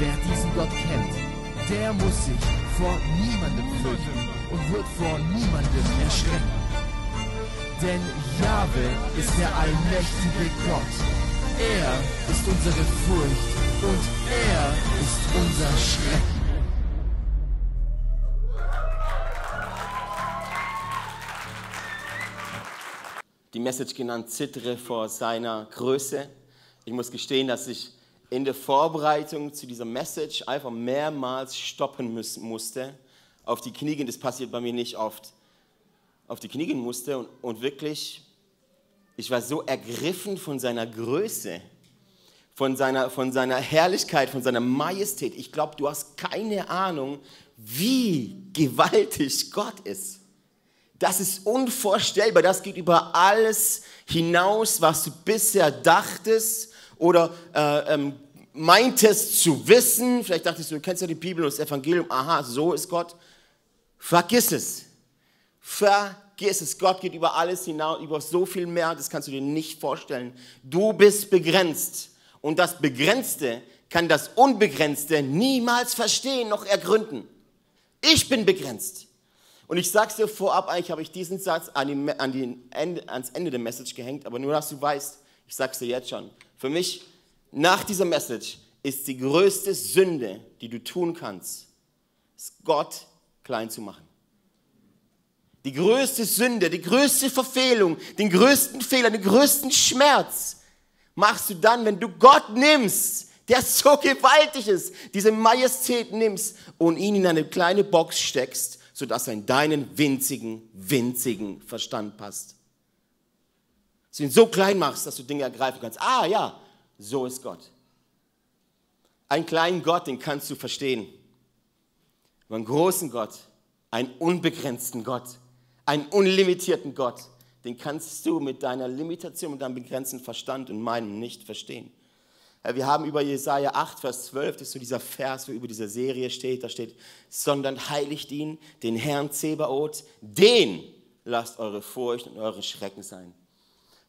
Wer diesen Gott kennt, der muss sich vor niemandem fürchten und wird vor niemandem erschrecken. Denn Jahwe ist der allmächtige Gott. Er ist unsere Furcht und er ist unser Schrecken. Die Message genannt, zittere vor seiner Größe. Ich muss gestehen, dass ich in der Vorbereitung zu dieser Message einfach mehrmals stoppen müssen, musste, auf die Knie gehen, das passiert bei mir nicht oft, auf die Knie gehen musste und, und wirklich, ich war so ergriffen von seiner Größe, von seiner, von seiner Herrlichkeit, von seiner Majestät. Ich glaube, du hast keine Ahnung, wie gewaltig Gott ist. Das ist unvorstellbar. Das geht über alles hinaus, was du bisher dachtest oder äh, ähm, meintest zu wissen. Vielleicht dachtest du, du kennst ja die Bibel und das Evangelium. Aha, so ist Gott. Vergiss es. Vergiss es. Gott geht über alles hinaus, über so viel mehr. Das kannst du dir nicht vorstellen. Du bist begrenzt. Und das Begrenzte kann das Unbegrenzte niemals verstehen noch ergründen. Ich bin begrenzt. Und ich sage es dir vorab, eigentlich habe ich diesen Satz an die, an die Ende, ans Ende der Message gehängt, aber nur, dass du weißt, ich sage es dir jetzt schon. Für mich, nach dieser Message, ist die größte Sünde, die du tun kannst, Gott klein zu machen. Die größte Sünde, die größte Verfehlung, den größten Fehler, den größten Schmerz machst du dann, wenn du Gott nimmst, der so gewaltig ist, diese Majestät nimmst und ihn in eine kleine Box steckst sodass er in deinen winzigen, winzigen Verstand passt. Dass du ihn so klein machst, dass du Dinge ergreifen kannst. Ah ja, so ist Gott. Einen kleinen Gott, den kannst du verstehen. Aber einen großen Gott, einen unbegrenzten Gott, einen unlimitierten Gott, den kannst du mit deiner Limitation, mit deinem begrenzten Verstand und meinem nicht verstehen. Wir haben über Jesaja 8, Vers 12, das ist so dieser Vers, wo über dieser Serie steht, da steht, sondern heiligt ihn, den Herrn Zebaoth, den lasst eure Furcht und eure Schrecken sein.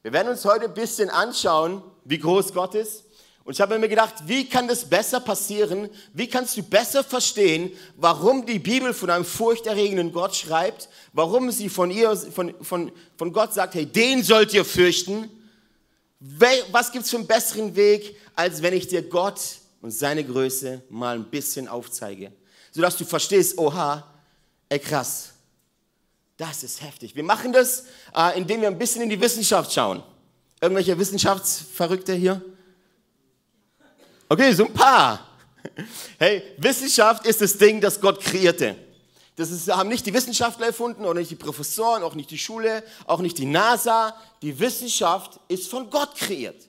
Wir werden uns heute ein bisschen anschauen, wie groß Gott ist. Und ich habe mir gedacht, wie kann das besser passieren? Wie kannst du besser verstehen, warum die Bibel von einem furchterregenden Gott schreibt? Warum sie von, ihr, von, von, von Gott sagt, hey, den sollt ihr fürchten? Was gibt es für einen besseren Weg, als wenn ich dir Gott und seine Größe mal ein bisschen aufzeige? Sodass du verstehst, oha, ey krass, das ist heftig. Wir machen das, äh, indem wir ein bisschen in die Wissenschaft schauen. Irgendwelche Wissenschaftsverrückte hier? Okay, so ein paar. Hey, Wissenschaft ist das Ding, das Gott kreierte. Das ist, haben nicht die Wissenschaftler erfunden oder nicht die Professoren, auch nicht die Schule, auch nicht die NASA. Die Wissenschaft ist von Gott kreiert.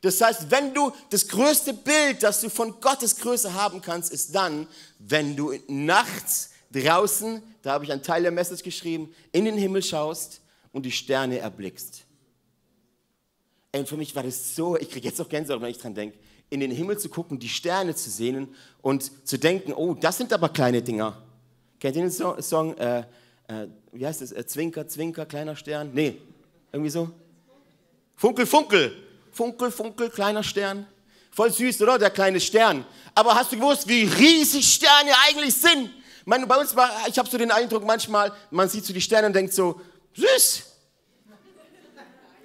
Das heißt, wenn du das größte Bild, das du von Gottes Größe haben kannst, ist dann, wenn du nachts draußen, da habe ich einen Teil der Message geschrieben, in den Himmel schaust und die Sterne erblickst. Und für mich war das so, ich kriege jetzt auch Gänsehaut, wenn ich dran denke, in den Himmel zu gucken, die Sterne zu sehen und zu denken, oh, das sind aber kleine Dinger. Kennt ihr den Song? Äh, äh, wie heißt es? Äh, Zwinker, Zwinker, kleiner Stern? Nee, irgendwie so. Funkel, Funkel. Funkel, Funkel, kleiner Stern. Voll süß, oder? Der kleine Stern. Aber hast du gewusst, wie riesig Sterne eigentlich sind? Meine, bei uns war, ich habe so den Eindruck manchmal, man sieht so die Sterne und denkt so, süß.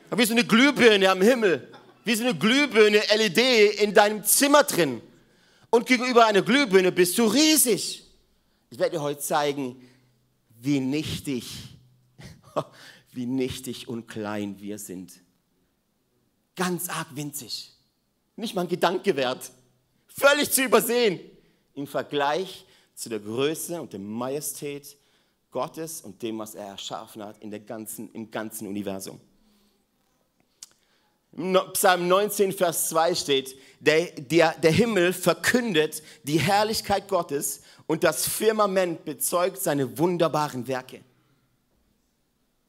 Wie so eine Glühbirne am Himmel. Wie so eine Glühbirne LED in deinem Zimmer drin. Und gegenüber einer Glühbirne bist du riesig. Ich werde dir heute zeigen, wie nichtig, wie nichtig und klein wir sind. Ganz arg winzig. Nicht mal ein Gedanke wert. Völlig zu übersehen im Vergleich zu der Größe und der Majestät Gottes und dem, was er erschaffen hat in der ganzen, im ganzen Universum. Psalm 19, Vers 2 steht, der, der, der Himmel verkündet die Herrlichkeit Gottes und das Firmament bezeugt seine wunderbaren Werke.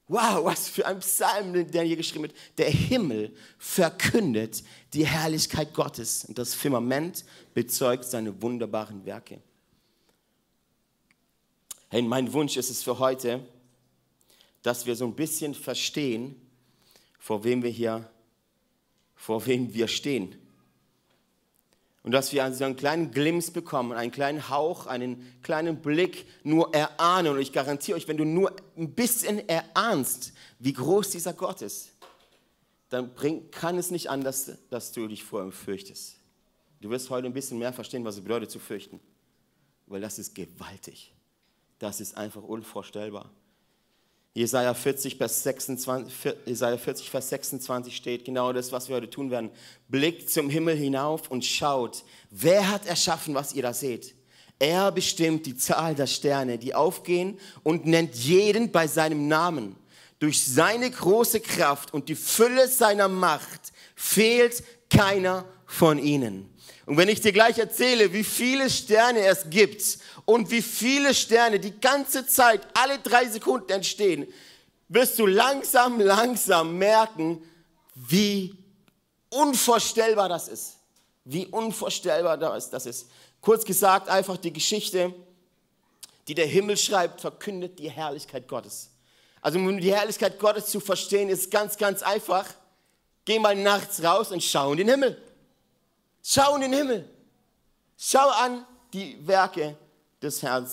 Wow, was für ein Psalm, der hier geschrieben wird. Der Himmel verkündet die Herrlichkeit Gottes und das Firmament bezeugt seine wunderbaren Werke. Hey, mein Wunsch ist es für heute, dass wir so ein bisschen verstehen, vor wem wir hier, vor wem wir stehen. Und dass wir also einen kleinen Glimps bekommen, einen kleinen Hauch, einen kleinen Blick nur erahnen. Und ich garantiere euch, wenn du nur ein bisschen erahnst, wie groß dieser Gott ist, dann bring, kann es nicht anders, dass du dich vor ihm fürchtest. Du wirst heute ein bisschen mehr verstehen, was es bedeutet zu fürchten. Weil das ist gewaltig. Das ist einfach unvorstellbar. Jesaja 40, Vers 26, Jesaja 40, Vers 26 steht genau das, was wir heute tun werden. Blickt zum Himmel hinauf und schaut, wer hat erschaffen, was ihr da seht? Er bestimmt die Zahl der Sterne, die aufgehen und nennt jeden bei seinem Namen. Durch seine große Kraft und die Fülle seiner Macht fehlt keiner von ihnen. Und wenn ich dir gleich erzähle, wie viele Sterne es gibt und wie viele Sterne die ganze Zeit, alle drei Sekunden entstehen, wirst du langsam, langsam merken, wie unvorstellbar das ist. Wie unvorstellbar das ist. Kurz gesagt, einfach die Geschichte, die der Himmel schreibt, verkündet die Herrlichkeit Gottes. Also um die Herrlichkeit Gottes zu verstehen, ist ganz, ganz einfach. Geh mal nachts raus und schau in den Himmel. Schau in den Himmel. Schau an die Werke des Herrn.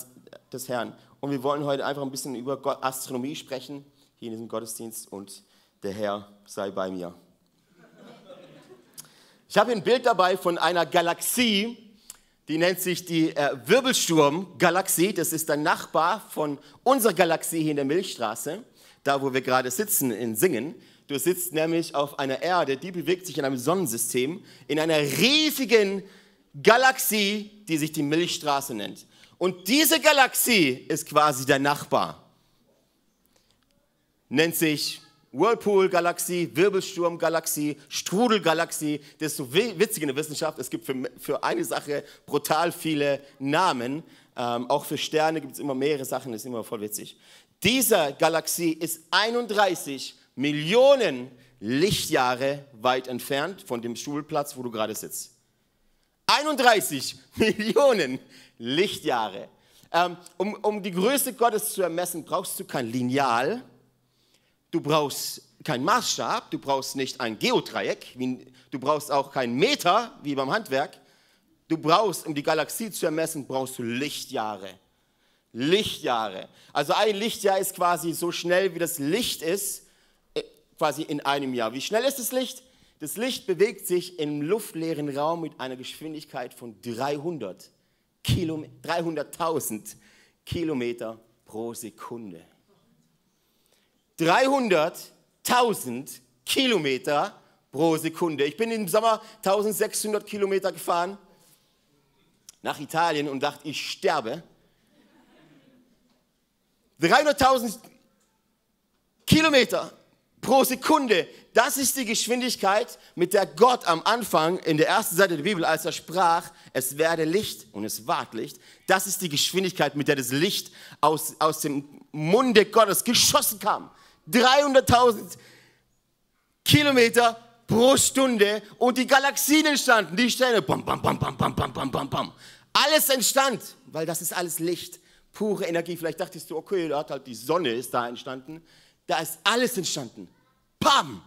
Des Herrn. Und wir wollen heute einfach ein bisschen über Astronomie sprechen, hier in diesem Gottesdienst. Und der Herr sei bei mir. Ich habe ein Bild dabei von einer Galaxie, die nennt sich die äh, Wirbelsturm-Galaxie. Das ist der Nachbar von unserer Galaxie hier in der Milchstraße, da wo wir gerade sitzen in Singen. Du sitzt nämlich auf einer Erde, die bewegt sich in einem Sonnensystem, in einer riesigen Galaxie, die sich die Milchstraße nennt. Und diese Galaxie ist quasi der Nachbar. Nennt sich Whirlpool-Galaxie, Wirbelsturm-Galaxie, Strudel-Galaxie. Das ist so witzig in der Wissenschaft. Es gibt für, für eine Sache brutal viele Namen. Ähm, auch für Sterne gibt es immer mehrere Sachen, das ist immer voll witzig. Diese Galaxie ist 31 Millionen Lichtjahre weit entfernt von dem Schulplatz, wo du gerade sitzt. 31 Millionen Lichtjahre. Ähm, um, um die Größe Gottes zu ermessen, brauchst du kein Lineal, du brauchst keinen Maßstab, du brauchst nicht ein Geodreieck, du brauchst auch keinen Meter wie beim Handwerk. Du brauchst, um die Galaxie zu ermessen, brauchst du Lichtjahre. Lichtjahre. Also ein Lichtjahr ist quasi so schnell, wie das Licht ist, quasi in einem Jahr. Wie schnell ist das Licht? Das Licht bewegt sich im luftleeren Raum mit einer Geschwindigkeit von 300 300.000 Kilometer pro Sekunde. 300.000 Kilometer pro Sekunde. Ich bin im Sommer 1600 Kilometer gefahren nach Italien und dachte, ich sterbe. 300.000 Kilometer pro Sekunde. Das ist die Geschwindigkeit, mit der Gott am Anfang in der ersten Seite der Bibel, als er sprach, es werde Licht und es ward Licht, das ist die Geschwindigkeit, mit der das Licht aus, aus dem Munde Gottes geschossen kam. 300.000 Kilometer pro Stunde und die Galaxien entstanden, die Sterne, bam, bam, bam, bam, bam, bam, bam, bam, bam. Alles entstand, weil das ist alles Licht, pure Energie. Vielleicht dachtest du, okay, da hat halt die Sonne ist da entstanden. Da ist alles entstanden. Bam!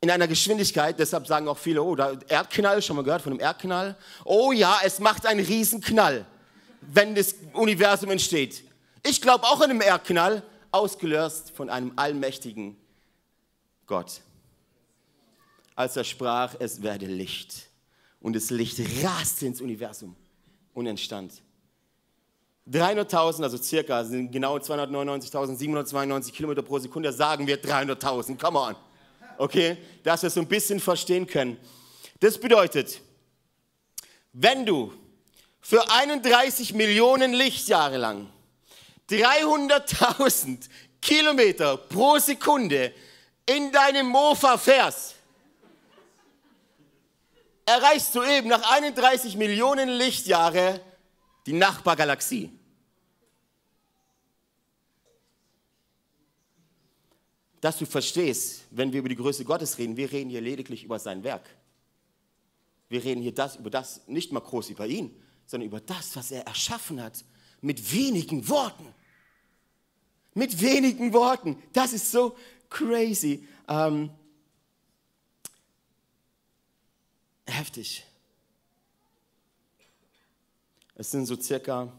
In einer Geschwindigkeit, deshalb sagen auch viele, oh, da Erdknall, schon mal gehört von einem Erdknall? Oh ja, es macht einen Riesenknall, wenn das Universum entsteht. Ich glaube auch an einen Erdknall, ausgelöst von einem allmächtigen Gott. Als er sprach, es werde Licht. Und das Licht raste ins Universum und entstand. 300.000, also circa, sind genau 299.792 Kilometer pro Sekunde, sagen wir 300.000, come on. Okay, dass wir es so ein bisschen verstehen können. Das bedeutet, wenn du für 31 Millionen Lichtjahre lang 300.000 Kilometer pro Sekunde in deinem Mofa fährst, erreichst du eben nach 31 Millionen Lichtjahre die Nachbargalaxie. Dass du verstehst, wenn wir über die Größe Gottes reden, wir reden hier lediglich über sein Werk. Wir reden hier das, über das, nicht mal groß über ihn, sondern über das, was er erschaffen hat, mit wenigen Worten. Mit wenigen Worten. Das ist so crazy. Ähm, heftig. Es sind so circa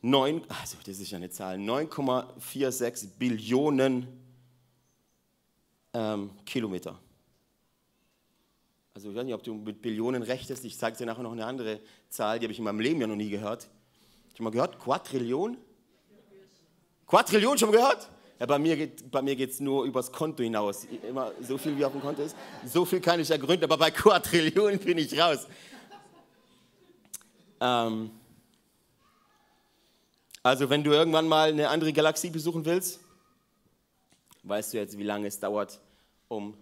9, also das ist ja eine Zahl, 9,46 Billionen ähm, Kilometer. Also ich weiß nicht, ob du mit Billionen rechnest. Ich zeige dir nachher noch eine andere Zahl, die habe ich in meinem Leben ja noch nie gehört. Du mal gehört? Quadrillion? Quadrillion schon mal gehört? Ja, bei mir geht es nur übers Konto hinaus. Immer so viel wie auf dem Konto ist. So viel kann ich ergründen, aber bei Quadrillionen bin ich raus. Ähm, also wenn du irgendwann mal eine andere Galaxie besuchen willst, weißt du jetzt, wie lange es dauert, um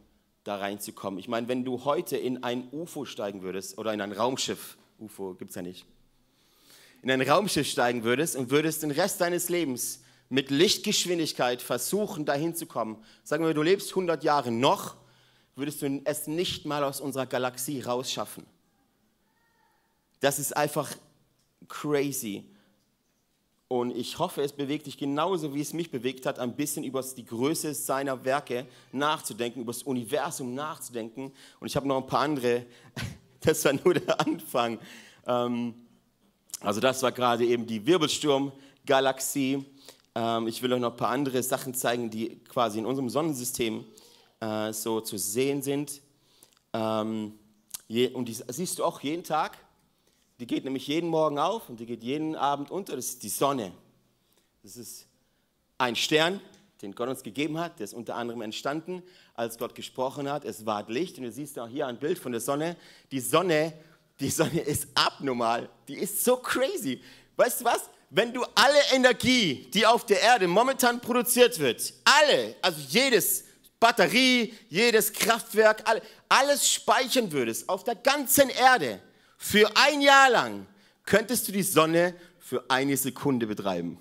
da reinzukommen. Ich meine, wenn du heute in ein UFO steigen würdest oder in ein Raumschiff, UFO gibt es ja nicht, in ein Raumschiff steigen würdest und würdest den Rest deines Lebens mit Lichtgeschwindigkeit versuchen, dahin zu kommen. Sagen wir, du lebst 100 Jahre noch, würdest du es nicht mal aus unserer Galaxie rausschaffen. Das ist einfach crazy. Und ich hoffe, es bewegt dich genauso, wie es mich bewegt hat, ein bisschen über die Größe seiner Werke nachzudenken, über das Universum nachzudenken. Und ich habe noch ein paar andere, das war nur der Anfang. Ähm, also das war gerade eben die Wirbelsturm-Galaxie. Ähm, ich will euch noch ein paar andere Sachen zeigen, die quasi in unserem Sonnensystem äh, so zu sehen sind. Ähm, und die siehst du auch jeden Tag. Die geht nämlich jeden Morgen auf und die geht jeden Abend unter. Das ist die Sonne. Das ist ein Stern, den Gott uns gegeben hat. Der ist unter anderem entstanden, als Gott gesprochen hat. Es war Licht. Und du siehst auch hier ein Bild von der Sonne. Die Sonne, die Sonne ist abnormal. Die ist so crazy. Weißt du was? wenn du alle Energie, die auf der Erde momentan produziert wird, alle, also jedes Batterie, jedes Kraftwerk, alle, alles speichern würdest auf der ganzen Erde für ein Jahr lang, könntest du die Sonne für eine Sekunde betreiben.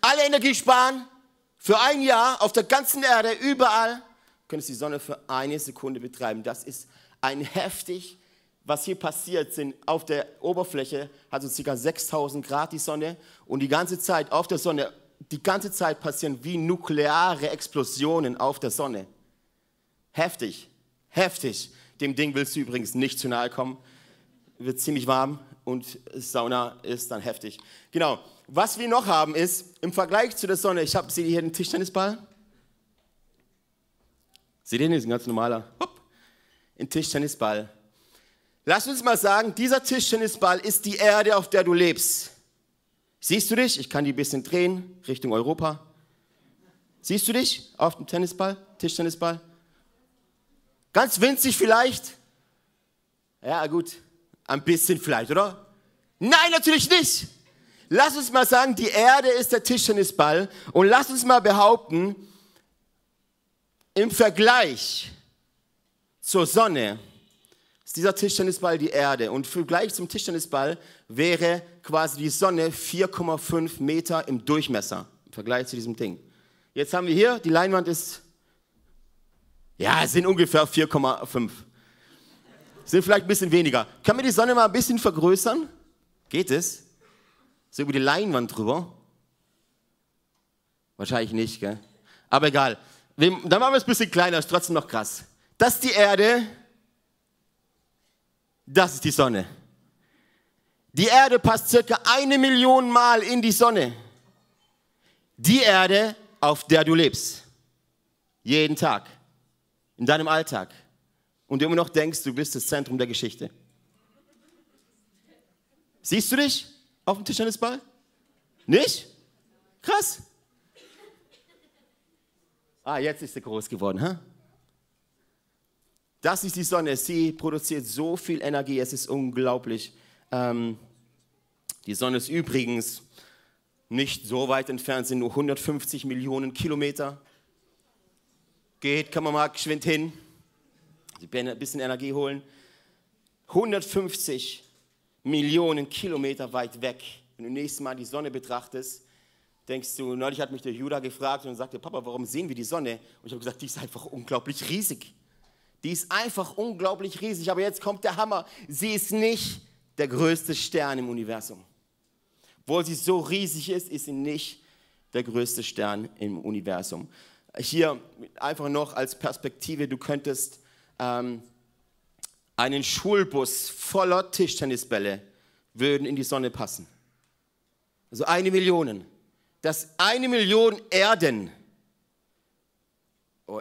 Alle Energie sparen für ein Jahr auf der ganzen Erde, überall, könntest du die Sonne für eine Sekunde betreiben. Das ist ein heftig was hier passiert, sind auf der Oberfläche, hat so ca. 6000 Grad die Sonne und die ganze Zeit auf der Sonne, die ganze Zeit passieren wie nukleare Explosionen auf der Sonne. Heftig, heftig. Dem Ding willst du übrigens nicht zu nahe kommen. Wird ziemlich warm und Sauna ist dann heftig. Genau. Was wir noch haben ist, im Vergleich zu der Sonne, ich habe, seht ihr hier den Tischtennisball? Seht ihr den? Ist ein ganz normaler, hopp, ein Tischtennisball. Lass uns mal sagen, dieser Tischtennisball ist die Erde, auf der du lebst. Siehst du dich? Ich kann die ein bisschen drehen Richtung Europa. Siehst du dich auf dem Tennisball, Tischtennisball? Ganz winzig vielleicht? Ja, gut. Ein bisschen vielleicht, oder? Nein, natürlich nicht. Lass uns mal sagen, die Erde ist der Tischtennisball und lass uns mal behaupten, im Vergleich zur Sonne ist dieser Tischtennisball die Erde. Und im Vergleich zum Tischtennisball wäre quasi die Sonne 4,5 Meter im Durchmesser. Im Vergleich zu diesem Ding. Jetzt haben wir hier, die Leinwand ist, ja, es sind ungefähr 4,5. Sind vielleicht ein bisschen weniger. Kann man die Sonne mal ein bisschen vergrößern? Geht es? So über die Leinwand drüber? Wahrscheinlich nicht, gell? Aber egal. Dann machen wir es ein bisschen kleiner, ist trotzdem noch krass. Das ist die Erde, das ist die Sonne. Die Erde passt circa eine Million Mal in die Sonne. Die Erde, auf der du lebst. Jeden Tag. In deinem Alltag. Und du immer noch denkst, du bist das Zentrum der Geschichte. Siehst du dich auf dem Tischtennisball? Nicht? Krass. Ah, jetzt ist er groß geworden, hä? Das ist die Sonne. Sie produziert so viel Energie. Es ist unglaublich. Ähm, die Sonne ist übrigens nicht so weit entfernt, sind nur 150 Millionen Kilometer. Geht, kann man mal geschwind hin. ein bisschen Energie holen. 150 Millionen Kilometer weit weg. Wenn du nächstes Mal die Sonne betrachtest, denkst du, neulich hat mich der Judah gefragt und sagte, Papa, warum sehen wir die Sonne? Und ich habe gesagt, die ist einfach unglaublich riesig. Die ist einfach unglaublich riesig. Aber jetzt kommt der Hammer. Sie ist nicht der größte Stern im Universum. Obwohl sie so riesig ist, ist sie nicht der größte Stern im Universum. Hier einfach noch als Perspektive, du könntest ähm, einen Schulbus voller Tischtennisbälle würden in die Sonne passen. Also eine Million. Das eine Million Erden. Oh,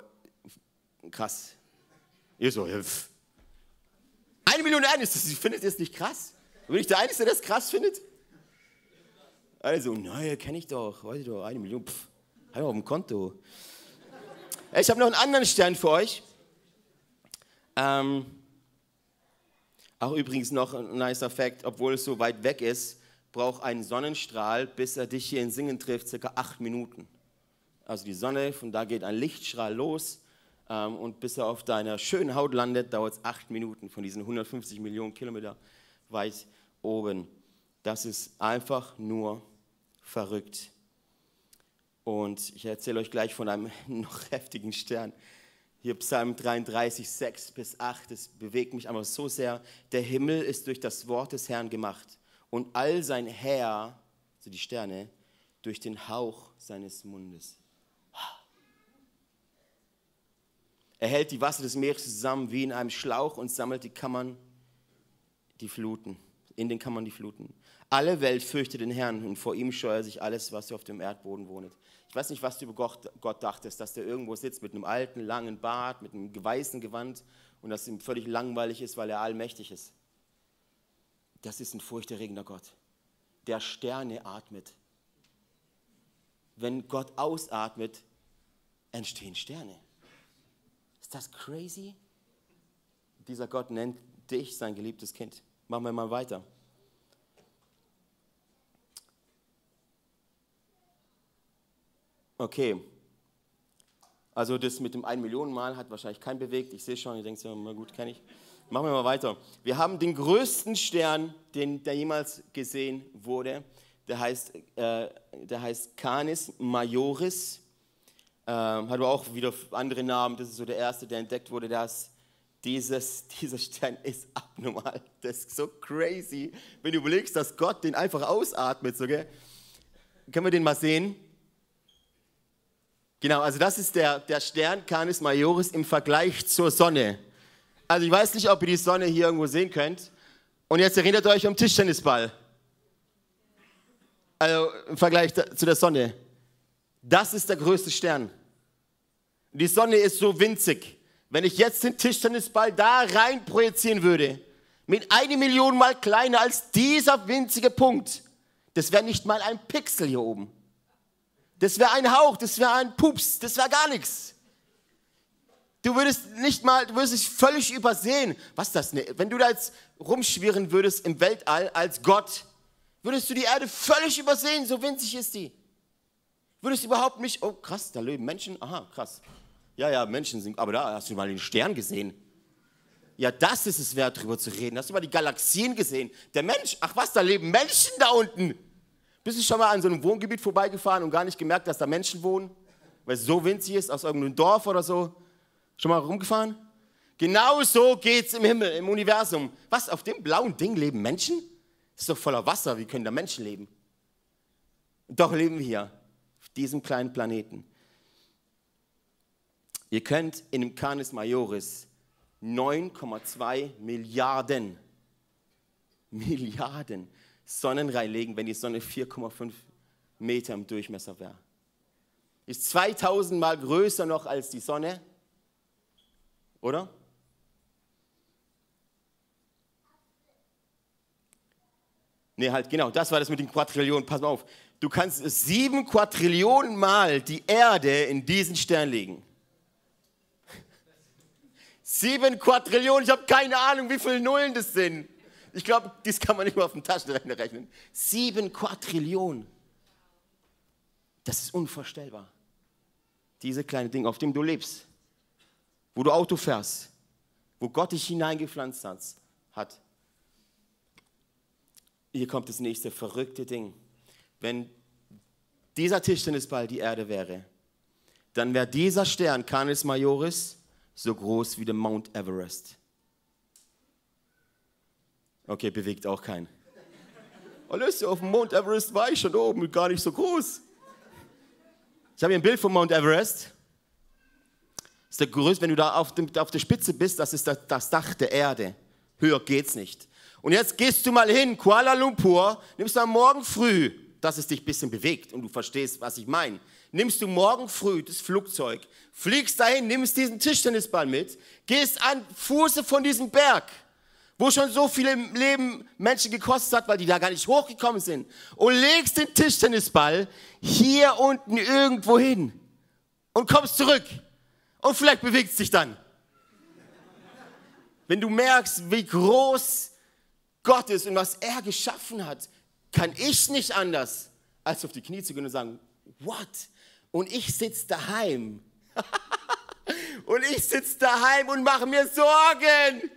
krass. Ihr so, eine Million Erden, ist das, findet ihr das nicht krass? Bin ich der Einzige, der das krass findet? Also, naja, kenne ich doch, weiß ich doch, eine Million, pff, habe auf dem Konto. Ich habe noch einen anderen Stern für euch. Ähm, auch übrigens noch ein nicer Fact, obwohl es so weit weg ist, braucht ein Sonnenstrahl, bis er dich hier in Singen trifft, circa acht Minuten. Also die Sonne, von da geht ein Lichtstrahl los ähm, und bis er auf deiner schönen Haut landet, dauert es acht Minuten von diesen 150 Millionen Kilometer weit oben. Das ist einfach nur verrückt. Und ich erzähle euch gleich von einem noch heftigen Stern. Hier Psalm 33, 6 bis 8, das bewegt mich einfach so sehr. Der Himmel ist durch das Wort des Herrn gemacht und all sein Heer, also die Sterne, durch den Hauch seines Mundes. Er hält die Wasser des Meeres zusammen wie in einem Schlauch und sammelt die Kammern, die Fluten, in den Kammern die Fluten. Alle Welt fürchtet den Herrn und vor ihm scheuert sich alles, was auf dem Erdboden wohnt. Weiß nicht, was du über Gott, Gott dachtest, dass der irgendwo sitzt mit einem alten, langen Bart, mit einem weißen Gewand und dass ihm völlig langweilig ist, weil er allmächtig ist. Das ist ein furchterregender Gott, der Sterne atmet. Wenn Gott ausatmet, entstehen Sterne. Ist das crazy? Dieser Gott nennt dich sein geliebtes Kind. Machen wir mal weiter. Okay. Also das mit dem 1 Millionen Mal hat wahrscheinlich keinen bewegt. Ich sehe schon, ihr denkt so, na gut, kenne ich. Machen wir mal weiter. Wir haben den größten Stern, den, der jemals gesehen wurde. Der heißt, äh, der heißt Canis Majoris. Äh, hat aber auch wieder andere Namen. Das ist so der erste, der entdeckt wurde. Das, dieses, dieser Stern ist abnormal. Das ist so crazy, wenn du überlegst, dass Gott den einfach ausatmet. So, gell? Können wir den mal sehen? Genau, also das ist der, der Stern Canis Majoris im Vergleich zur Sonne. Also ich weiß nicht, ob ihr die Sonne hier irgendwo sehen könnt. Und jetzt erinnert euch um Tischtennisball. Also im Vergleich zu der Sonne. Das ist der größte Stern. Die Sonne ist so winzig. Wenn ich jetzt den Tischtennisball da rein projizieren würde, mit eine Million Mal kleiner als dieser winzige Punkt, das wäre nicht mal ein Pixel hier oben. Das wäre ein Hauch, das wäre ein Pups, das wäre gar nichts. Du würdest nicht mal, du würdest dich völlig übersehen. Was ist das? Ne? Wenn du da jetzt rumschwirren würdest im Weltall als Gott, würdest du die Erde völlig übersehen, so winzig ist die. Würdest du überhaupt nicht, oh krass, da leben Menschen, aha, krass. Ja, ja, Menschen sind, aber da hast du mal den Stern gesehen. Ja, das ist es wert, darüber zu reden. Hast du mal die Galaxien gesehen? Der Mensch, ach was, da leben Menschen da unten. Bist du schon mal an so einem Wohngebiet vorbeigefahren und gar nicht gemerkt, dass da Menschen wohnen? Weil es so winzig ist, aus irgendeinem Dorf oder so? Schon mal rumgefahren? Genau so geht es im Himmel, im Universum. Was, auf dem blauen Ding leben Menschen? Ist doch voller Wasser, wie können da Menschen leben? Doch leben wir hier, auf diesem kleinen Planeten. Ihr könnt in dem Canis Majoris 9,2 Milliarden, Milliarden Sonnen reinlegen, wenn die Sonne 4,5 Meter im Durchmesser wäre. Ist 2000 Mal größer noch als die Sonne, oder? Nee, halt, genau, das war das mit den Quadrillionen. Pass mal auf. Du kannst sieben Quadrillionen Mal die Erde in diesen Stern legen. Sieben Quadrillionen, ich habe keine Ahnung, wie viele Nullen das sind. Ich glaube, das kann man nicht mal auf dem Taschenrechner rechnen. Sieben Quadrillionen. Das ist unvorstellbar. Diese kleine Dinge, auf dem du lebst, wo du Auto fährst, wo Gott dich hineingepflanzt hat. Hier kommt das nächste verrückte Ding. Wenn dieser Tischtennisball die Erde wäre, dann wäre dieser Stern, Canis Majoris, so groß wie der Mount Everest. Okay, bewegt auch keinen. Alles auf dem Mount Everest war ich schon oben, gar nicht so groß. Ich habe hier ein Bild vom Mount Everest. Das ist der größte, wenn du da auf, dem, auf der Spitze bist, das ist das, das Dach der Erde. Höher geht's nicht. Und jetzt gehst du mal hin, Kuala Lumpur, nimmst am Morgen früh, dass es dich ein bisschen bewegt und du verstehst, was ich meine. Nimmst du morgen früh das Flugzeug, fliegst dahin, nimmst diesen Tischtennisball mit, gehst an Fuße von diesem Berg wo schon so viele Leben Menschen gekostet hat, weil die da gar nicht hochgekommen sind, und legst den Tischtennisball hier unten irgendwo hin und kommst zurück. Und vielleicht bewegt es sich dann. Wenn du merkst, wie groß Gott ist und was er geschaffen hat, kann ich nicht anders, als auf die Knie zu gehen und sagen, what? Und ich sitze daheim. und ich sitze daheim und mache mir Sorgen.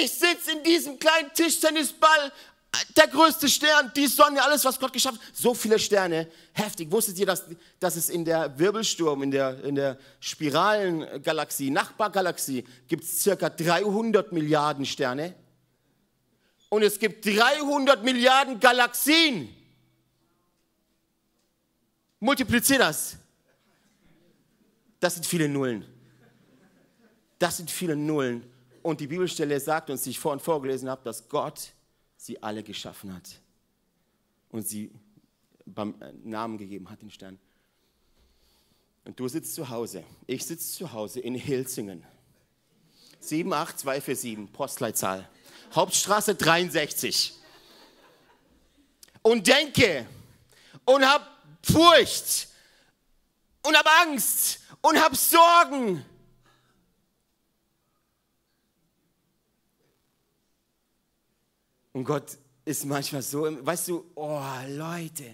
Ich sitze in diesem kleinen Tischtennisball, der größte Stern, die Sonne, alles, was Gott geschafft hat. So viele Sterne, heftig. Wusstet ihr, dass, dass es in der Wirbelsturm, in der, in der Spiralengalaxie, Nachbargalaxie, gibt es circa 300 Milliarden Sterne? Und es gibt 300 Milliarden Galaxien. Multiplizier das. Das sind viele Nullen. Das sind viele Nullen. Und die Bibelstelle sagt uns, die ich vorhin vorgelesen habe, dass Gott sie alle geschaffen hat und sie beim äh, Namen gegeben hat, den Stern. Und du sitzt zu Hause, ich sitze zu Hause in Hilsingen. 78247, Postleitzahl. Hauptstraße 63. Und denke und hab Furcht und hab Angst und hab Sorgen Und Gott ist manchmal so, weißt du, oh Leute,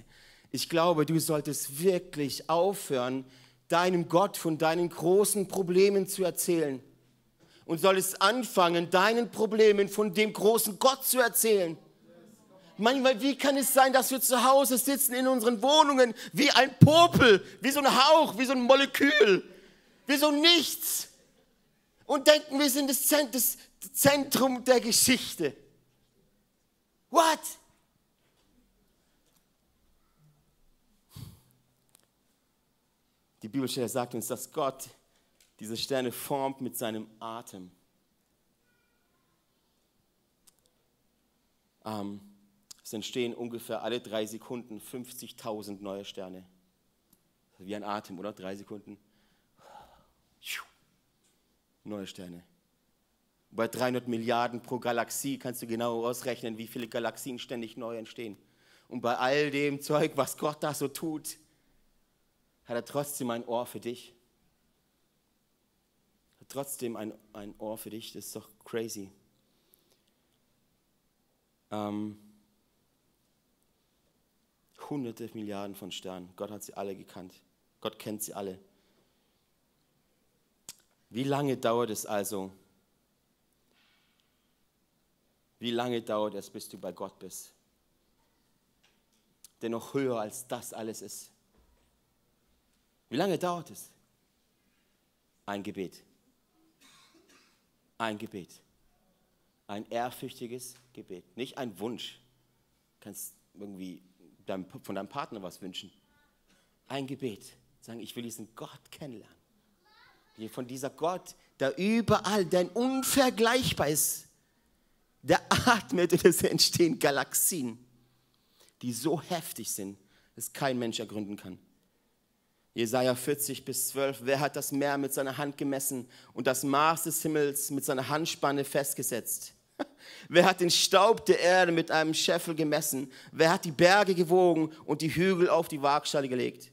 ich glaube, du solltest wirklich aufhören, deinem Gott von deinen großen Problemen zu erzählen. Und solltest anfangen, deinen Problemen von dem großen Gott zu erzählen. Manchmal, wie kann es sein, dass wir zu Hause sitzen in unseren Wohnungen wie ein Popel, wie so ein Hauch, wie so ein Molekül, wie so nichts und denken, wir sind das Zentrum der Geschichte. What? Die Bibelstelle sagt uns, dass Gott diese Sterne formt mit seinem Atem. Ähm, es entstehen ungefähr alle drei Sekunden 50.000 neue Sterne. Wie ein Atem, oder? Drei Sekunden. Neue Sterne. Bei 300 Milliarden pro Galaxie kannst du genau ausrechnen, wie viele Galaxien ständig neu entstehen. Und bei all dem Zeug, was Gott da so tut, hat er trotzdem ein Ohr für dich. Hat trotzdem ein, ein Ohr für dich. Das ist doch crazy. Ähm, hunderte Milliarden von Sternen. Gott hat sie alle gekannt. Gott kennt sie alle. Wie lange dauert es also, wie lange dauert es, bis du bei Gott bist? Der noch höher als das alles ist. Wie lange dauert es? Ein Gebet. Ein Gebet. Ein ehrfürchtiges Gebet. Nicht ein Wunsch. Du kannst irgendwie von deinem Partner was wünschen. Ein Gebet. Sagen, ich will diesen Gott kennenlernen. Von dieser Gott, der überall, der unvergleichbar ist der atmet und es entstehen Galaxien, die so heftig sind, dass kein Mensch ergründen kann. Jesaja 40 bis 12. Wer hat das Meer mit seiner Hand gemessen und das Maß des Himmels mit seiner Handspanne festgesetzt? Wer hat den Staub der Erde mit einem Scheffel gemessen? Wer hat die Berge gewogen und die Hügel auf die Waagschale gelegt?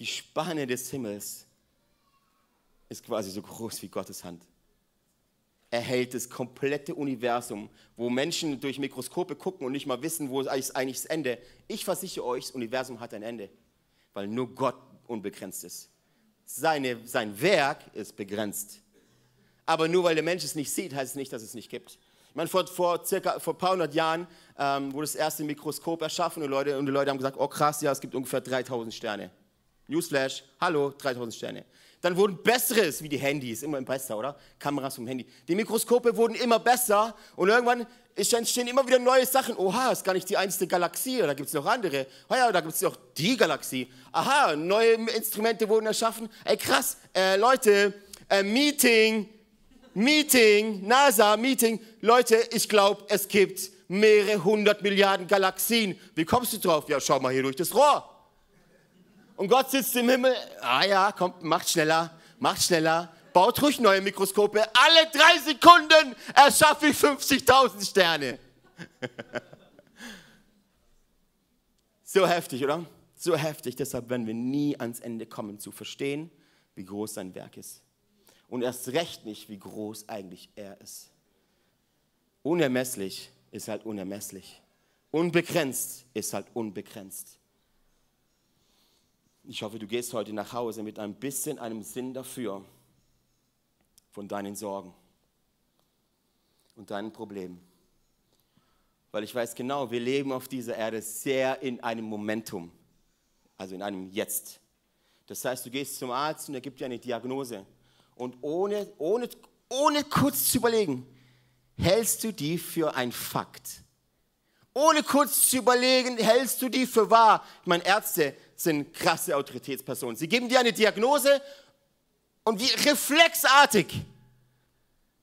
Die Spanne des Himmels ist quasi so groß wie Gottes Hand erhält das komplette Universum, wo Menschen durch Mikroskope gucken und nicht mal wissen, wo ist eigentlich das Ende. Ich versichere euch, das Universum hat ein Ende, weil nur Gott unbegrenzt ist. seine, sein Werk ist begrenzt. Aber nur weil der Mensch es nicht sieht, heißt es nicht, dass es nicht gibt. Ich meine, vor, vor, circa, vor ein paar hundert Jahren ähm, wurde das erste Mikroskop erschaffen und, Leute, und die Leute haben gesagt, oh krass, ja, es gibt ungefähr 3000 Sterne. Newsflash, hallo, 3000 Sterne. Dann wurden besseres, wie die Handys, immer besser, oder? Kameras vom Handy. Die Mikroskope wurden immer besser und irgendwann entstehen immer wieder neue Sachen. Oha, ist gar nicht die einzige Galaxie, da gibt es noch andere. Oh ja, da gibt es noch die Galaxie. Aha, neue Instrumente wurden erschaffen. Ey, krass, äh, Leute, äh, Meeting, Meeting, NASA, Meeting. Leute, ich glaube, es gibt mehrere hundert Milliarden Galaxien. Wie kommst du drauf? Ja, schau mal hier durch das Rohr. Und Gott sitzt im Himmel. Ah ja, kommt, macht schneller, macht schneller. Baut ruhig neue Mikroskope. Alle drei Sekunden erschaffe ich 50.000 Sterne. so heftig, oder? So heftig. Deshalb werden wir nie ans Ende kommen zu verstehen, wie groß sein Werk ist. Und erst recht nicht, wie groß eigentlich er ist. Unermesslich ist halt unermesslich. Unbegrenzt ist halt unbegrenzt. Ich hoffe, du gehst heute nach Hause mit ein bisschen einem Sinn dafür von deinen Sorgen und deinen Problemen. Weil ich weiß genau, wir leben auf dieser Erde sehr in einem Momentum, also in einem Jetzt. Das heißt, du gehst zum Arzt und er gibt dir eine Diagnose. Und ohne, ohne, ohne kurz zu überlegen, hältst du die für ein Fakt. Ohne kurz zu überlegen, hältst du die für wahr. Ich meine, Ärzte sind krasse Autoritätspersonen. Sie geben dir eine Diagnose und wie reflexartig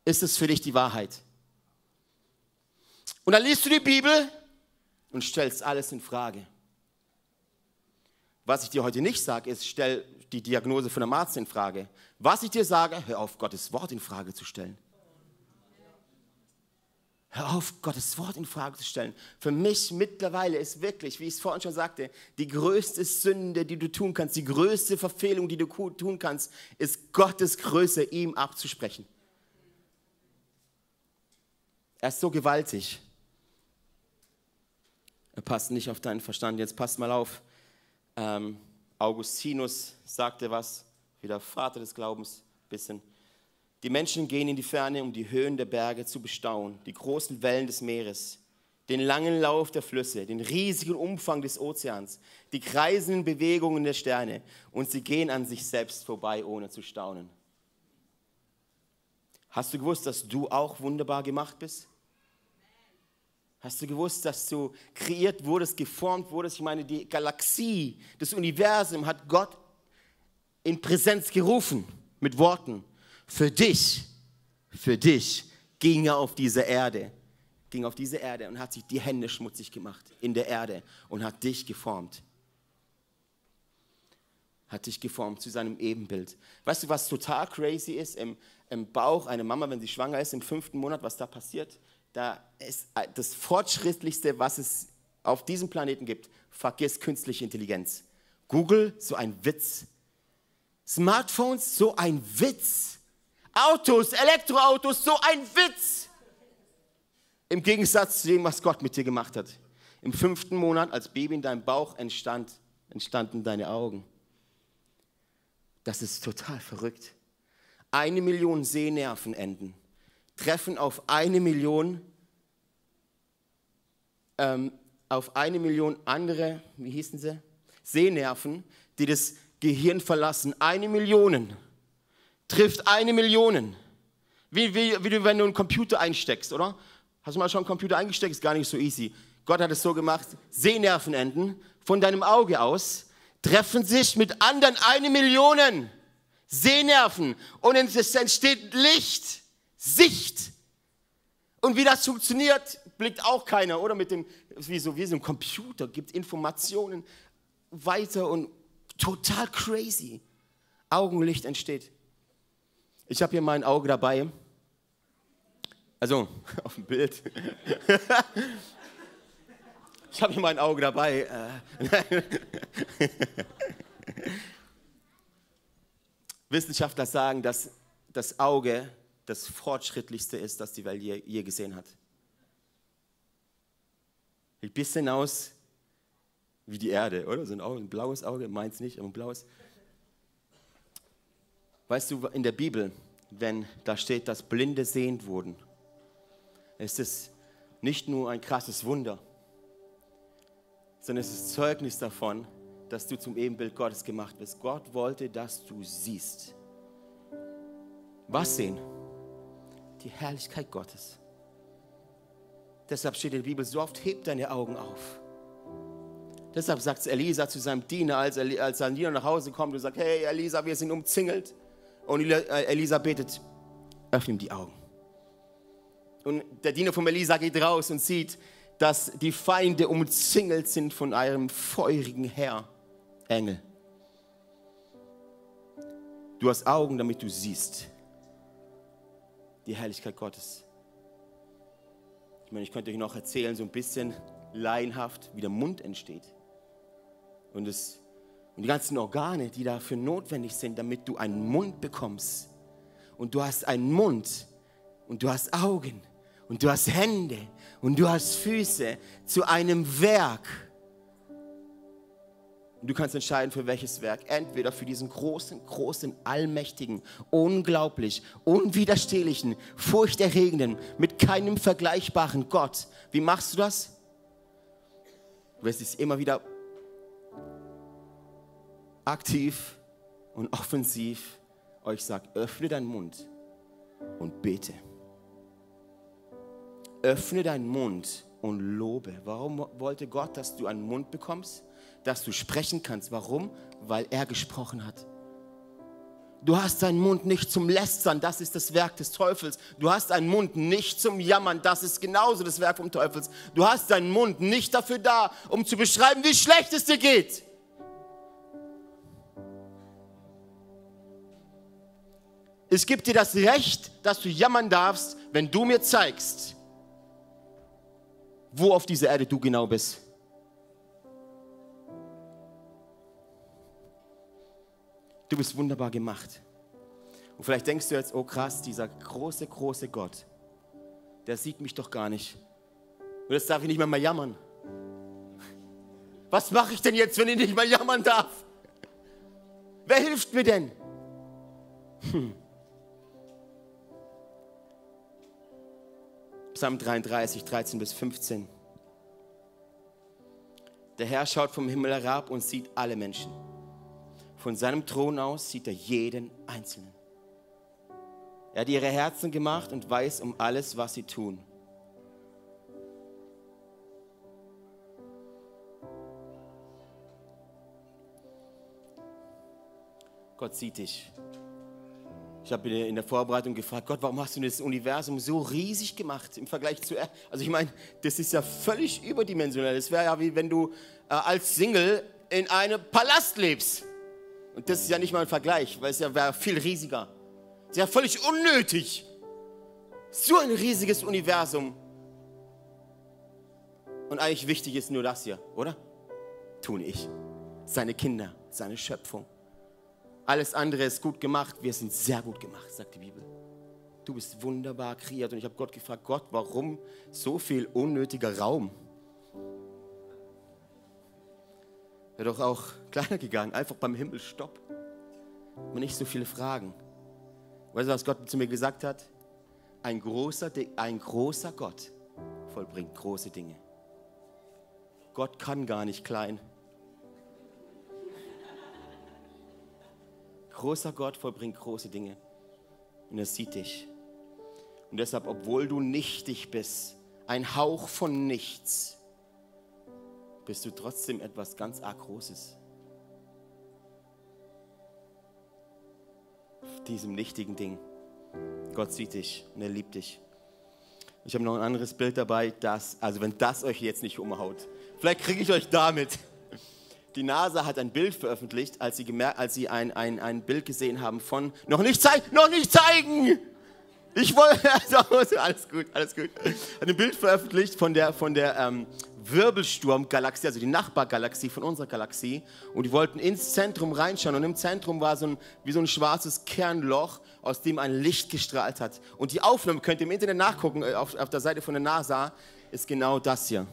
ist es für dich die Wahrheit. Und dann liest du die Bibel und stellst alles in Frage. Was ich dir heute nicht sage, ist, stell die Diagnose von einem Arzt in Frage. Was ich dir sage, hör auf, Gottes Wort in Frage zu stellen. Hör auf, Gottes Wort in Frage zu stellen. Für mich mittlerweile ist wirklich, wie ich es vorhin schon sagte, die größte Sünde, die du tun kannst, die größte Verfehlung, die du tun kannst, ist Gottes Größe ihm abzusprechen. Er ist so gewaltig. Er passt nicht auf deinen Verstand. Jetzt passt mal auf. Ähm, Augustinus sagte was, wie der Vater des Glaubens, bisschen. Die Menschen gehen in die Ferne, um die Höhen der Berge zu bestaunen, die großen Wellen des Meeres, den langen Lauf der Flüsse, den riesigen Umfang des Ozeans, die kreisenden Bewegungen der Sterne und sie gehen an sich selbst vorbei, ohne zu staunen. Hast du gewusst, dass du auch wunderbar gemacht bist? Hast du gewusst, dass du kreiert wurdest, geformt wurdest? Ich meine, die Galaxie, das Universum hat Gott in Präsenz gerufen mit Worten für dich, für dich ging er auf diese Erde, ging auf diese Erde und hat sich die Hände schmutzig gemacht in der Erde und hat dich geformt. Hat dich geformt zu seinem Ebenbild. Weißt du, was total crazy ist im, im Bauch einer Mama, wenn sie schwanger ist, im fünften Monat, was da passiert? Da ist das Fortschrittlichste, was es auf diesem Planeten gibt. Vergiss künstliche Intelligenz. Google, so ein Witz. Smartphones, so ein Witz. Autos, Elektroautos, so ein Witz. Im Gegensatz zu dem, was Gott mit dir gemacht hat. Im fünften Monat, als Baby in deinem Bauch entstand, entstanden deine Augen. Das ist total verrückt. Eine Million Sehnervenenden treffen auf eine Million, ähm, auf eine Million andere, wie hießen sie? Sehnerven, die das Gehirn verlassen. Eine Million trifft eine Million. Wie, wie, wie wenn du einen Computer einsteckst, oder? Hast du mal schon einen Computer eingesteckt? Ist gar nicht so easy. Gott hat es so gemacht, Sehnervenenden von deinem Auge aus treffen sich mit anderen eine Million Sehnerven und es entsteht Licht, Sicht. Und wie das funktioniert, blickt auch keiner, oder? Mit dem, wie so, wie so ein Computer, gibt Informationen weiter und total crazy. Augenlicht entsteht. Ich habe hier mein Auge dabei. Also, auf dem Bild. ich habe hier mein Auge dabei. Äh, Wissenschaftler sagen, dass das Auge das fortschrittlichste ist, das die Welt je, je gesehen hat. Ein bisschen aus wie die Erde, oder? So ein, Auge, ein blaues Auge, meins nicht, aber ein blaues. Weißt du, in der Bibel, wenn da steht, dass Blinde sehend wurden, ist es nicht nur ein krasses Wunder, sondern es ist Zeugnis davon, dass du zum Ebenbild Gottes gemacht bist. Gott wollte, dass du siehst. Was sehen? Die Herrlichkeit Gottes. Deshalb steht in der Bibel so oft, heb deine Augen auf. Deshalb sagt Elisa zu seinem Diener, als, als sein Diener nach Hause kommt und sagt, hey Elisa, wir sind umzingelt. Und äh, Elisa betet, öffne ihm die Augen. Und der Diener von Elisa geht raus und sieht, dass die Feinde umzingelt sind von einem feurigen Herr, Engel. Du hast Augen, damit du siehst die Herrlichkeit Gottes. Ich meine, ich könnte euch noch erzählen, so ein bisschen laienhaft, wie der Mund entsteht. Und, es, und die ganzen Organe, die dafür notwendig sind, damit du einen Mund bekommst. Und du hast einen Mund und du hast Augen und du hast Hände und du hast Füße zu einem Werk. Und du kannst entscheiden, für welches Werk. Entweder für diesen großen, großen, allmächtigen, unglaublich, unwiderstehlichen, furchterregenden, mit keinem vergleichbaren Gott. Wie machst du das? Du wirst es immer wieder aktiv und offensiv euch sagt, öffne deinen Mund und bete. Öffne deinen Mund und lobe. Warum wollte Gott, dass du einen Mund bekommst? Dass du sprechen kannst. Warum? Weil er gesprochen hat. Du hast deinen Mund nicht zum Lästern, das ist das Werk des Teufels. Du hast deinen Mund nicht zum Jammern, das ist genauso das Werk vom Teufels. Du hast deinen Mund nicht dafür da, um zu beschreiben, wie schlecht es dir geht. Es gibt dir das Recht, dass du jammern darfst, wenn du mir zeigst, wo auf dieser Erde du genau bist. Du bist wunderbar gemacht. Und vielleicht denkst du jetzt, oh krass, dieser große, große Gott, der sieht mich doch gar nicht. Und jetzt darf ich nicht mehr mal jammern. Was mache ich denn jetzt, wenn ich nicht mal jammern darf? Wer hilft mir denn? Hm. Psalm 33, 13 bis 15. Der Herr schaut vom Himmel herab und sieht alle Menschen. Von seinem Thron aus sieht er jeden Einzelnen. Er hat ihre Herzen gemacht und weiß um alles, was sie tun. Gott sieht dich. Ich habe in der Vorbereitung gefragt, Gott, warum hast du das Universum so riesig gemacht im Vergleich zu er? Also ich meine, das ist ja völlig überdimensionell. Das wäre ja wie wenn du äh, als Single in einem Palast lebst. Und das ist ja nicht mal ein Vergleich, weil es ja wäre viel riesiger. Das ist ja völlig unnötig. So ein riesiges Universum. Und eigentlich wichtig ist nur das hier, oder? Tun ich. Seine Kinder, seine Schöpfung. Alles andere ist gut gemacht. Wir sind sehr gut gemacht, sagt die Bibel. Du bist wunderbar kreiert. Und ich habe Gott gefragt, Gott, warum so viel unnötiger Raum? Wäre doch auch kleiner gegangen. Einfach beim Himmel Stopp. Und nicht so viele Fragen. Weißt du, was Gott zu mir gesagt hat? Ein großer, ein großer Gott vollbringt große Dinge. Gott kann gar nicht klein. Großer Gott vollbringt große Dinge. Und er sieht dich. Und deshalb, obwohl du nichtig bist, ein Hauch von nichts, bist du trotzdem etwas ganz arg Großes. Auf diesem nichtigen Ding. Gott sieht dich und er liebt dich. Ich habe noch ein anderes Bild dabei, das, also wenn das euch jetzt nicht umhaut, vielleicht kriege ich euch damit. Die NASA hat ein Bild veröffentlicht, als sie, gemerkt, als sie ein, ein, ein Bild gesehen haben von, noch nicht zeigen, noch nicht zeigen! Ich wollte, also, alles gut, alles gut. Hat ein Bild veröffentlicht von der, von der ähm, Wirbelsturmgalaxie, also die Nachbargalaxie von unserer Galaxie. Und die wollten ins Zentrum reinschauen. Und im Zentrum war so ein, wie so ein schwarzes Kernloch, aus dem ein Licht gestrahlt hat. Und die Aufnahme, könnt ihr im Internet nachgucken, äh, auf, auf der Seite von der NASA, ist genau das hier.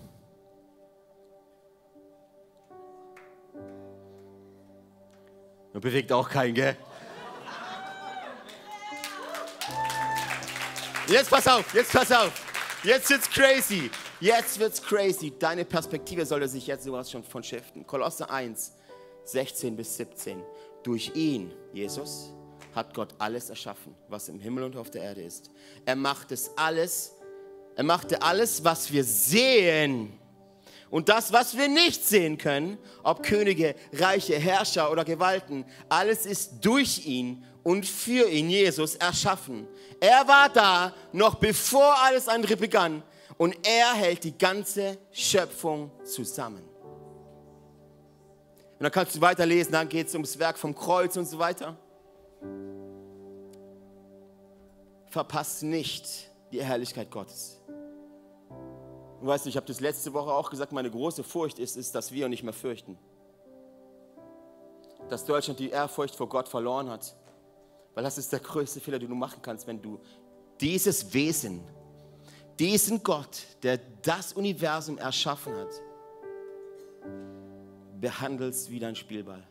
Und bewegt auch keinen, gell? Jetzt pass auf, jetzt pass auf. Jetzt wird's crazy. Jetzt wird's crazy. Deine Perspektive sollte sich jetzt sowas schon von shiften. Kolosse 1, 16 bis 17. Durch ihn, Jesus, hat Gott alles erschaffen, was im Himmel und auf der Erde ist. Er macht es alles, er machte alles, was wir sehen, und das, was wir nicht sehen können, ob Könige, Reiche, Herrscher oder Gewalten, alles ist durch ihn und für ihn, Jesus, erschaffen. Er war da, noch bevor alles andere begann. Und er hält die ganze Schöpfung zusammen. Und dann kannst du weiterlesen, dann geht es ums Werk vom Kreuz und so weiter. Verpasst nicht die Herrlichkeit Gottes. Und weißt du, ich habe das letzte Woche auch gesagt, meine große Furcht ist, ist, dass wir nicht mehr fürchten. Dass Deutschland die Ehrfurcht vor Gott verloren hat. Weil das ist der größte Fehler, den du machen kannst, wenn du dieses Wesen, diesen Gott, der das Universum erschaffen hat, behandelst wie dein Spielball.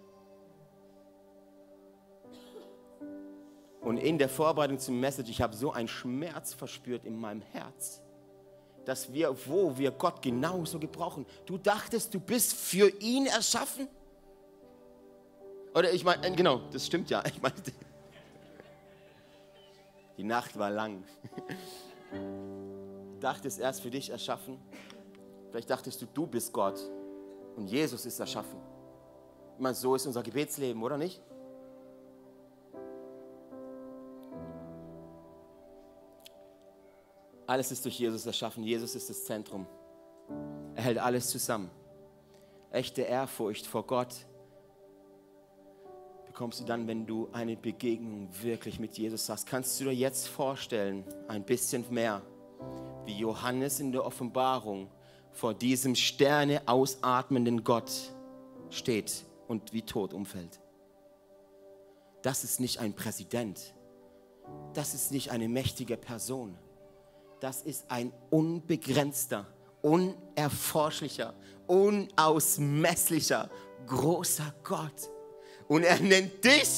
Und in der Vorbereitung zum Message, ich habe so einen Schmerz verspürt in meinem Herz dass wir, wo wir Gott genauso gebrauchen. Du dachtest, du bist für ihn erschaffen? Oder ich meine, äh, genau, das stimmt ja. Ich meine, die Nacht war lang. Du dachtest erst für dich erschaffen. Vielleicht dachtest du, du bist Gott und Jesus ist erschaffen. Ich meine, so ist unser Gebetsleben, oder nicht? Alles ist durch Jesus erschaffen. Jesus ist das Zentrum. Er hält alles zusammen. Echte Ehrfurcht vor Gott bekommst du dann, wenn du eine Begegnung wirklich mit Jesus hast. Kannst du dir jetzt vorstellen, ein bisschen mehr, wie Johannes in der Offenbarung vor diesem Sterne ausatmenden Gott steht und wie tot umfällt. Das ist nicht ein Präsident. Das ist nicht eine mächtige Person das ist ein unbegrenzter, unerforschlicher, unausmesslicher, großer Gott. Und er nennt dich,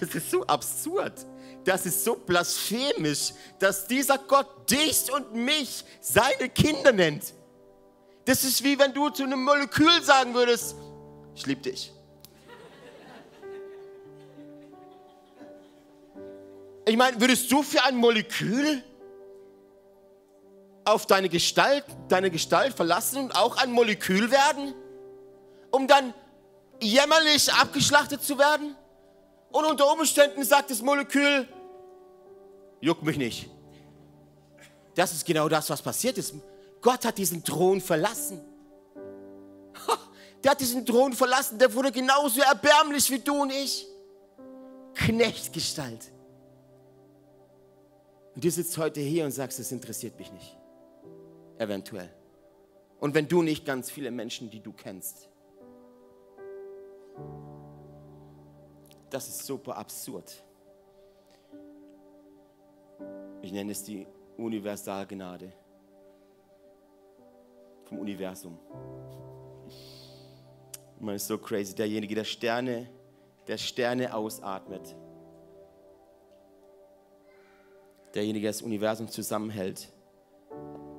das ist so absurd, das ist so blasphemisch, dass dieser Gott dich und mich seine Kinder nennt. Das ist wie wenn du zu einem Molekül sagen würdest, ich liebe dich. Ich meine, würdest du für ein Molekül auf deine Gestalt, deine Gestalt verlassen und auch ein Molekül werden, um dann jämmerlich abgeschlachtet zu werden? Und unter Umständen sagt das Molekül, juckt mich nicht. Das ist genau das, was passiert ist. Gott hat diesen Thron verlassen. Der hat diesen Thron verlassen, der wurde genauso erbärmlich wie du und ich. Knechtgestalt. Und du sitzt heute hier und sagst, es interessiert mich nicht eventuell. Und wenn du nicht ganz viele Menschen, die du kennst. Das ist super absurd. Ich nenne es die Universalgnade vom Universum. Man ist so crazy. Derjenige, der Sterne, der Sterne ausatmet. Derjenige, der das Universum zusammenhält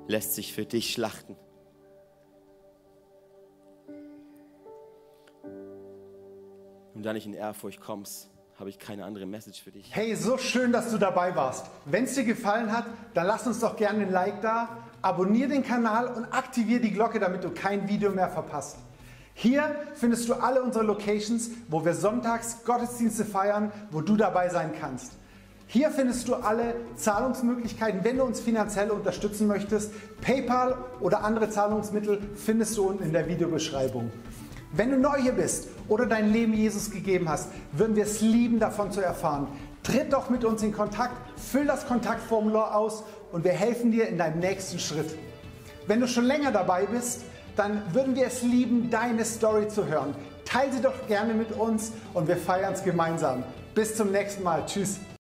lässt sich für dich schlachten. Und da nicht in Ehrfurcht kommst, habe ich keine andere Message für dich. Hey, so schön, dass du dabei warst. Wenn es dir gefallen hat, dann lass uns doch gerne ein Like da, abonniere den Kanal und aktiviere die Glocke, damit du kein Video mehr verpasst. Hier findest du alle unsere Locations, wo wir sonntags Gottesdienste feiern, wo du dabei sein kannst. Hier findest du alle Zahlungsmöglichkeiten, wenn du uns finanziell unterstützen möchtest. PayPal oder andere Zahlungsmittel findest du unten in der Videobeschreibung. Wenn du neu hier bist oder dein Leben Jesus gegeben hast, würden wir es lieben, davon zu erfahren. Tritt doch mit uns in Kontakt, füll das Kontaktformular aus und wir helfen dir in deinem nächsten Schritt. Wenn du schon länger dabei bist, dann würden wir es lieben, deine Story zu hören. Teile sie doch gerne mit uns und wir feiern es gemeinsam. Bis zum nächsten Mal. Tschüss.